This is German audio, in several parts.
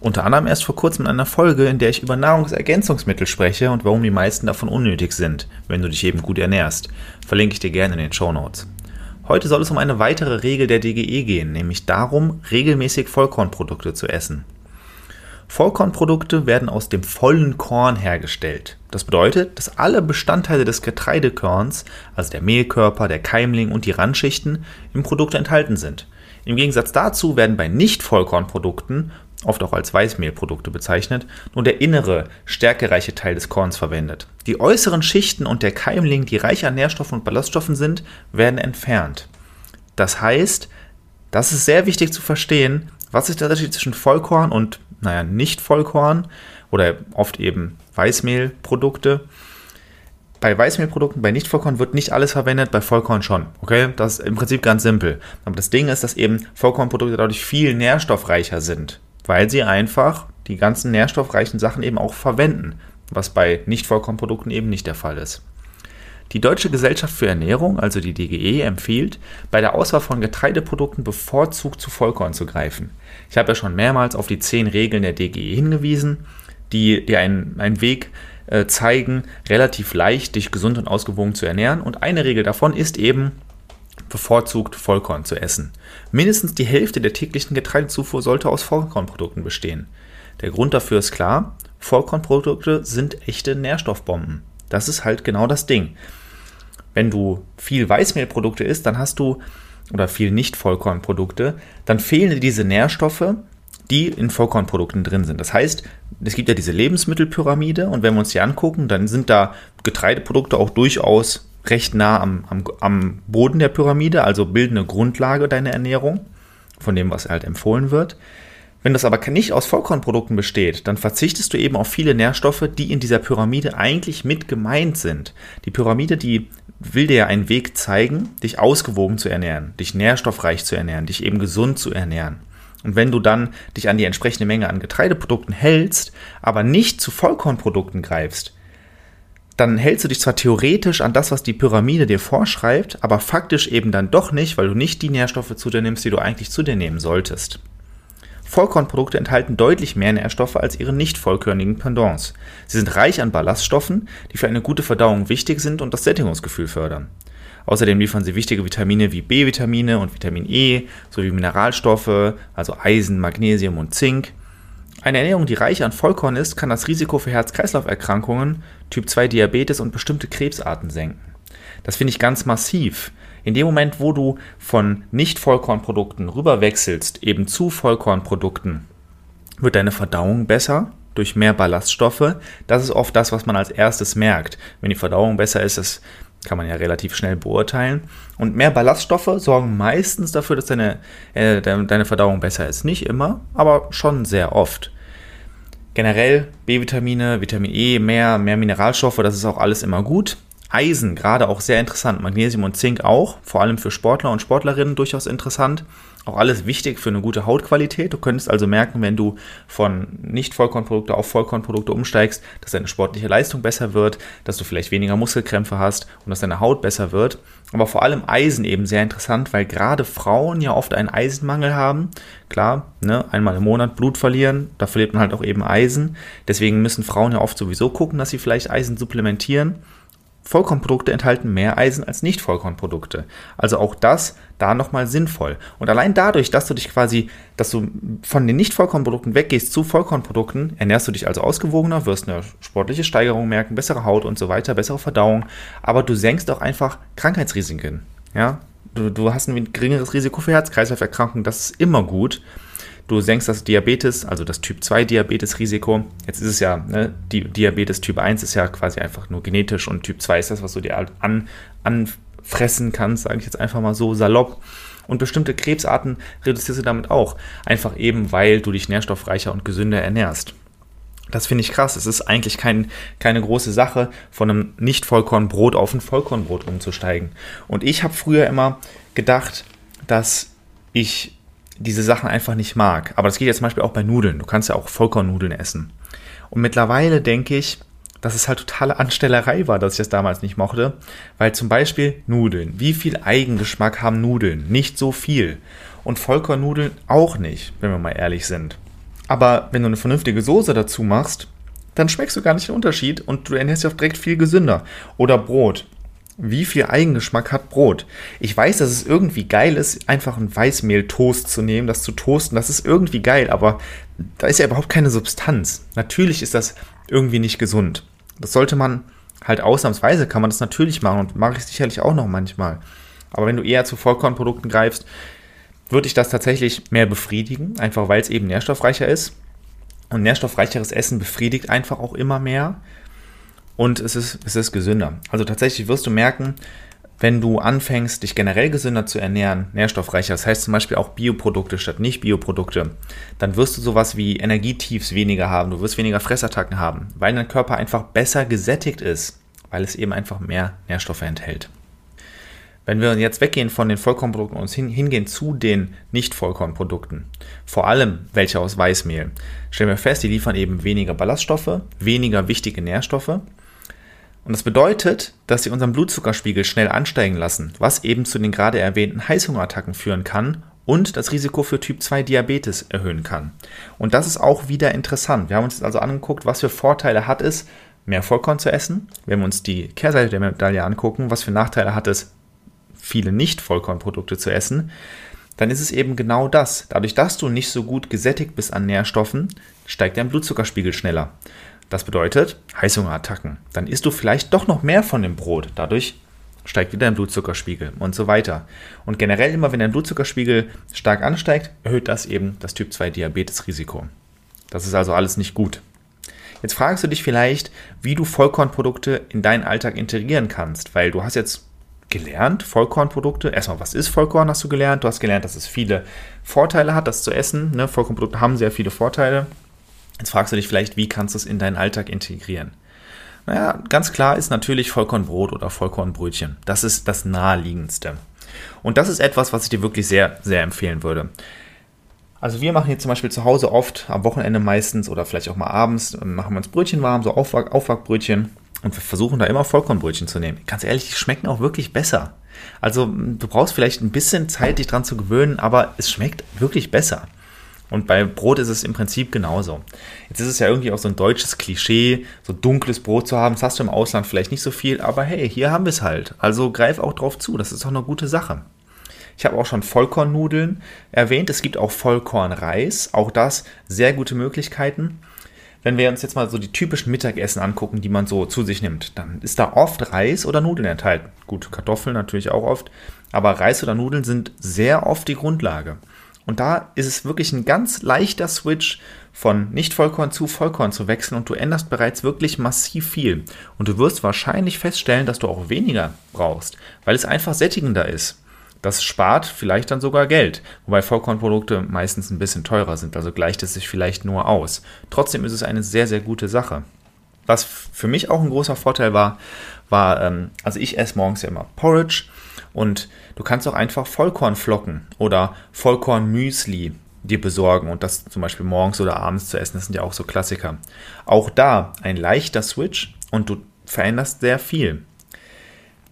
unter anderem erst vor kurzem in einer Folge, in der ich über Nahrungsergänzungsmittel spreche und warum die meisten davon unnötig sind, wenn du dich eben gut ernährst. Verlinke ich dir gerne in den Show Notes. Heute soll es um eine weitere Regel der DGE gehen, nämlich darum, regelmäßig Vollkornprodukte zu essen. Vollkornprodukte werden aus dem vollen Korn hergestellt. Das bedeutet, dass alle Bestandteile des Getreidekorns, also der Mehlkörper, der Keimling und die Randschichten, im Produkt enthalten sind. Im Gegensatz dazu werden bei Nicht-Vollkornprodukten oft auch als Weißmehlprodukte bezeichnet, nur der innere, stärkereiche Teil des Korns verwendet. Die äußeren Schichten und der Keimling, die reich an Nährstoffen und Ballaststoffen sind, werden entfernt. Das heißt, das ist sehr wichtig zu verstehen, was ist der Unterschied zwischen Vollkorn und, naja, nicht Vollkorn oder oft eben Weißmehlprodukte. Bei Weißmehlprodukten, bei Nicht-Vollkorn wird nicht alles verwendet, bei Vollkorn schon. Okay, das ist im Prinzip ganz simpel. Aber das Ding ist, dass eben Vollkornprodukte dadurch viel nährstoffreicher sind weil sie einfach die ganzen nährstoffreichen Sachen eben auch verwenden, was bei Nicht-Vollkornprodukten eben nicht der Fall ist. Die Deutsche Gesellschaft für Ernährung, also die DGE, empfiehlt, bei der Auswahl von Getreideprodukten bevorzugt zu Vollkorn zu greifen. Ich habe ja schon mehrmals auf die zehn Regeln der DGE hingewiesen, die dir einen, einen Weg äh, zeigen, relativ leicht dich gesund und ausgewogen zu ernähren. Und eine Regel davon ist eben, bevorzugt Vollkorn zu essen. Mindestens die Hälfte der täglichen Getreidezufuhr sollte aus Vollkornprodukten bestehen. Der Grund dafür ist klar, Vollkornprodukte sind echte Nährstoffbomben. Das ist halt genau das Ding. Wenn du viel Weißmehlprodukte isst, dann hast du, oder viel Nicht-Vollkornprodukte, dann fehlen dir diese Nährstoffe, die in Vollkornprodukten drin sind. Das heißt, es gibt ja diese Lebensmittelpyramide und wenn wir uns die angucken, dann sind da Getreideprodukte auch durchaus recht nah am, am, am Boden der Pyramide, also bilden eine Grundlage deiner Ernährung, von dem, was halt empfohlen wird. Wenn das aber nicht aus Vollkornprodukten besteht, dann verzichtest du eben auf viele Nährstoffe, die in dieser Pyramide eigentlich mit gemeint sind. Die Pyramide, die will dir ja einen Weg zeigen, dich ausgewogen zu ernähren, dich nährstoffreich zu ernähren, dich eben gesund zu ernähren. Und wenn du dann dich an die entsprechende Menge an Getreideprodukten hältst, aber nicht zu Vollkornprodukten greifst, dann hältst du dich zwar theoretisch an das, was die Pyramide dir vorschreibt, aber faktisch eben dann doch nicht, weil du nicht die Nährstoffe zu dir nimmst, die du eigentlich zu dir nehmen solltest. Vollkornprodukte enthalten deutlich mehr Nährstoffe als ihre nicht vollkörnigen Pendants. Sie sind reich an Ballaststoffen, die für eine gute Verdauung wichtig sind und das Sättigungsgefühl fördern. Außerdem liefern sie wichtige Vitamine wie B-Vitamine und Vitamin E sowie Mineralstoffe, also Eisen, Magnesium und Zink, eine Ernährung, die reich an Vollkorn ist, kann das Risiko für Herz-Kreislauf-Erkrankungen, Typ-2-Diabetes und bestimmte Krebsarten senken. Das finde ich ganz massiv. In dem Moment, wo du von Nicht-Vollkornprodukten rüberwechselst, eben zu Vollkornprodukten, wird deine Verdauung besser durch mehr Ballaststoffe. Das ist oft das, was man als erstes merkt. Wenn die Verdauung besser ist, das kann man ja relativ schnell beurteilen. Und mehr Ballaststoffe sorgen meistens dafür, dass deine, äh, deine Verdauung besser ist. Nicht immer, aber schon sehr oft. Generell B-Vitamine, Vitamin E, mehr, mehr Mineralstoffe, das ist auch alles immer gut. Eisen, gerade auch sehr interessant. Magnesium und Zink auch, vor allem für Sportler und Sportlerinnen durchaus interessant. Auch alles wichtig für eine gute Hautqualität. Du könntest also merken, wenn du von Nicht-Vollkornprodukte auf Vollkornprodukte umsteigst, dass deine sportliche Leistung besser wird, dass du vielleicht weniger Muskelkrämpfe hast und dass deine Haut besser wird. Aber vor allem Eisen eben sehr interessant, weil gerade Frauen ja oft einen Eisenmangel haben. Klar, ne, einmal im Monat Blut verlieren, da verliert man halt auch eben Eisen. Deswegen müssen Frauen ja oft sowieso gucken, dass sie vielleicht Eisen supplementieren. Vollkornprodukte enthalten mehr Eisen als Nicht-Vollkornprodukte. Also auch das da nochmal sinnvoll. Und allein dadurch, dass du dich quasi, dass du von den Nicht-Vollkornprodukten weggehst zu Vollkornprodukten, ernährst du dich also ausgewogener, wirst eine sportliche Steigerung merken, bessere Haut und so weiter, bessere Verdauung. Aber du senkst auch einfach Krankheitsrisiken. Ja? Du, du hast ein geringeres Risiko für Herz-Kreislauf-Erkrankungen, das ist immer gut. Du senkst das Diabetes, also das Typ 2 Diabetes-Risiko. Jetzt ist es ja, ne, die Diabetes Typ 1 ist ja quasi einfach nur genetisch und Typ 2 ist das, was du dir an, anfressen kannst, sage ich jetzt einfach mal so salopp. Und bestimmte Krebsarten reduzierst du damit auch. Einfach eben, weil du dich nährstoffreicher und gesünder ernährst. Das finde ich krass. Es ist eigentlich kein, keine große Sache, von einem Nicht-Vollkornbrot auf ein Vollkornbrot umzusteigen. Und ich habe früher immer gedacht, dass ich diese Sachen einfach nicht mag. Aber das geht ja zum Beispiel auch bei Nudeln. Du kannst ja auch Vollkornnudeln essen. Und mittlerweile denke ich, dass es halt totale Anstellerei war, dass ich das damals nicht mochte. Weil zum Beispiel Nudeln. Wie viel Eigengeschmack haben Nudeln? Nicht so viel. Und Vollkornnudeln auch nicht, wenn wir mal ehrlich sind. Aber wenn du eine vernünftige Soße dazu machst, dann schmeckst du gar nicht den Unterschied und du ernährst dich auch direkt viel gesünder. Oder Brot. Wie viel Eigengeschmack hat Brot? Ich weiß, dass es irgendwie geil ist, einfach ein Weißmehl-Toast zu nehmen, das zu toasten. Das ist irgendwie geil, aber da ist ja überhaupt keine Substanz. Natürlich ist das irgendwie nicht gesund. Das sollte man halt ausnahmsweise, kann man das natürlich machen und mache ich sicherlich auch noch manchmal. Aber wenn du eher zu Vollkornprodukten greifst, würde ich das tatsächlich mehr befriedigen, einfach weil es eben nährstoffreicher ist. Und nährstoffreicheres Essen befriedigt einfach auch immer mehr. Und es ist, es ist gesünder. Also tatsächlich wirst du merken, wenn du anfängst, dich generell gesünder zu ernähren, nährstoffreicher, das heißt zum Beispiel auch Bioprodukte statt Nicht-Bioprodukte, dann wirst du sowas wie Energietiefs weniger haben, du wirst weniger Fressattacken haben, weil dein Körper einfach besser gesättigt ist, weil es eben einfach mehr Nährstoffe enthält. Wenn wir jetzt weggehen von den Vollkornprodukten und hingehen zu den Nicht-Vollkornprodukten, vor allem welche aus Weißmehl, stellen wir fest, die liefern eben weniger Ballaststoffe, weniger wichtige Nährstoffe. Und das bedeutet, dass sie unseren Blutzuckerspiegel schnell ansteigen lassen, was eben zu den gerade erwähnten Heißhungerattacken führen kann und das Risiko für Typ 2 Diabetes erhöhen kann. Und das ist auch wieder interessant. Wir haben uns jetzt also angeguckt, was für Vorteile hat es, mehr Vollkorn zu essen. Wenn wir uns die Kehrseite der Medaille angucken, was für Nachteile hat es, viele Nicht-Vollkornprodukte zu essen, dann ist es eben genau das. Dadurch, dass du nicht so gut gesättigt bist an Nährstoffen, steigt dein Blutzuckerspiegel schneller. Das bedeutet Heißhungerattacken. Dann isst du vielleicht doch noch mehr von dem Brot. Dadurch steigt wieder dein Blutzuckerspiegel und so weiter. Und generell immer, wenn dein Blutzuckerspiegel stark ansteigt, erhöht das eben das Typ 2 Diabetesrisiko. Das ist also alles nicht gut. Jetzt fragst du dich vielleicht, wie du Vollkornprodukte in deinen Alltag integrieren kannst, weil du hast jetzt gelernt, Vollkornprodukte. Erstmal, was ist Vollkorn, hast du gelernt. Du hast gelernt, dass es viele Vorteile hat, das zu essen. Ne? Vollkornprodukte haben sehr viele Vorteile. Jetzt fragst du dich vielleicht, wie kannst du es in deinen Alltag integrieren? Naja, ganz klar ist natürlich Vollkornbrot oder Vollkornbrötchen. Das ist das naheliegendste. Und das ist etwas, was ich dir wirklich sehr, sehr empfehlen würde. Also wir machen hier zum Beispiel zu Hause oft, am Wochenende meistens oder vielleicht auch mal abends, machen wir uns Brötchen warm, so Aufbackbrötchen. Und wir versuchen da immer Vollkornbrötchen zu nehmen. Ganz ehrlich, die schmecken auch wirklich besser. Also du brauchst vielleicht ein bisschen Zeit, dich dran zu gewöhnen, aber es schmeckt wirklich besser. Und bei Brot ist es im Prinzip genauso. Jetzt ist es ja irgendwie auch so ein deutsches Klischee, so dunkles Brot zu haben. Das hast du im Ausland vielleicht nicht so viel, aber hey, hier haben wir es halt. Also greif auch drauf zu. Das ist doch eine gute Sache. Ich habe auch schon Vollkornnudeln erwähnt. Es gibt auch Vollkornreis. Auch das sehr gute Möglichkeiten wenn wir uns jetzt mal so die typischen Mittagessen angucken, die man so zu sich nimmt, dann ist da oft Reis oder Nudeln enthalten. Gut, Kartoffeln natürlich auch oft, aber Reis oder Nudeln sind sehr oft die Grundlage. Und da ist es wirklich ein ganz leichter Switch von Nicht-Vollkorn zu Vollkorn zu wechseln und du änderst bereits wirklich massiv viel. Und du wirst wahrscheinlich feststellen, dass du auch weniger brauchst, weil es einfach sättigender ist. Das spart vielleicht dann sogar Geld, wobei Vollkornprodukte meistens ein bisschen teurer sind, also gleicht es sich vielleicht nur aus. Trotzdem ist es eine sehr, sehr gute Sache. Was für mich auch ein großer Vorteil war, war, ähm, also ich esse morgens ja immer Porridge und du kannst auch einfach Vollkornflocken oder Vollkornmüsli dir besorgen und das zum Beispiel morgens oder abends zu essen, das sind ja auch so Klassiker. Auch da ein leichter Switch und du veränderst sehr viel.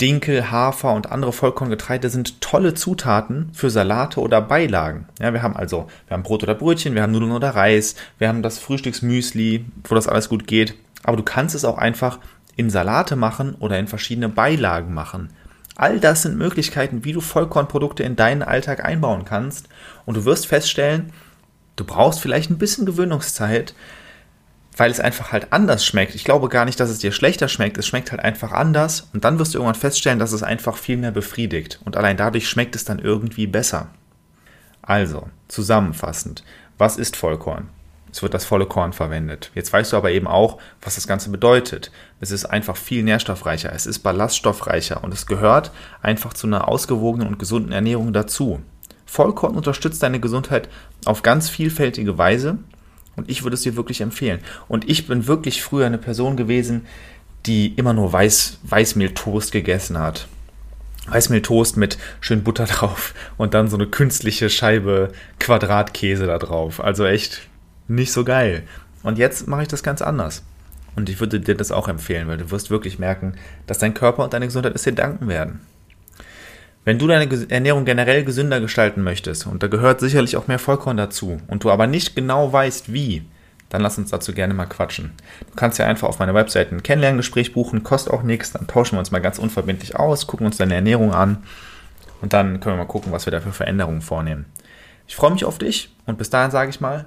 Dinkel, Hafer und andere Vollkorngetreide sind tolle Zutaten für Salate oder Beilagen. Ja, wir haben also, wir haben Brot oder Brötchen, wir haben Nudeln oder Reis, wir haben das Frühstücksmüsli, wo das alles gut geht. Aber du kannst es auch einfach in Salate machen oder in verschiedene Beilagen machen. All das sind Möglichkeiten, wie du Vollkornprodukte in deinen Alltag einbauen kannst. Und du wirst feststellen, du brauchst vielleicht ein bisschen Gewöhnungszeit, weil es einfach halt anders schmeckt. Ich glaube gar nicht, dass es dir schlechter schmeckt. Es schmeckt halt einfach anders und dann wirst du irgendwann feststellen, dass es einfach viel mehr befriedigt und allein dadurch schmeckt es dann irgendwie besser. Also, zusammenfassend, was ist Vollkorn? Es wird das volle Korn verwendet. Jetzt weißt du aber eben auch, was das Ganze bedeutet. Es ist einfach viel nährstoffreicher, es ist ballaststoffreicher und es gehört einfach zu einer ausgewogenen und gesunden Ernährung dazu. Vollkorn unterstützt deine Gesundheit auf ganz vielfältige Weise Und ich würde es dir wirklich empfehlen. Und ich bin wirklich früher eine Person gewesen, die immer nur Weiß, Weißmehltoast gegessen hat. Weißmehltoast mit schön Butter drauf und dann so eine künstliche Scheibe Quadratkäse da drauf. Also echt nicht so geil. Und jetzt mache ich das ganz anders. Und ich würde dir das auch empfehlen, weil du wirst wirklich merken, dass dein Körper und deine Gesundheit es dir danken werden. Wenn du deine Ernährung generell gesünder gestalten möchtest, und da gehört sicherlich auch mehr Vollkorn dazu, und du aber nicht genau weißt, wie, dann lass uns dazu gerne mal quatschen. Du kannst ja einfach auf meiner Webseite ein Kennenlerngespräch buchen, kostet auch nichts, dann tauschen wir uns mal ganz unverbindlich aus, gucken uns deine Ernährung an und dann können wir mal gucken, was wir da für Veränderungen vornehmen. Ich freue mich auf dich und bis dahin sage ich mal,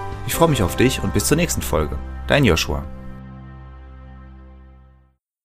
Ich freue mich auf dich und bis zur nächsten Folge. Dein Joshua.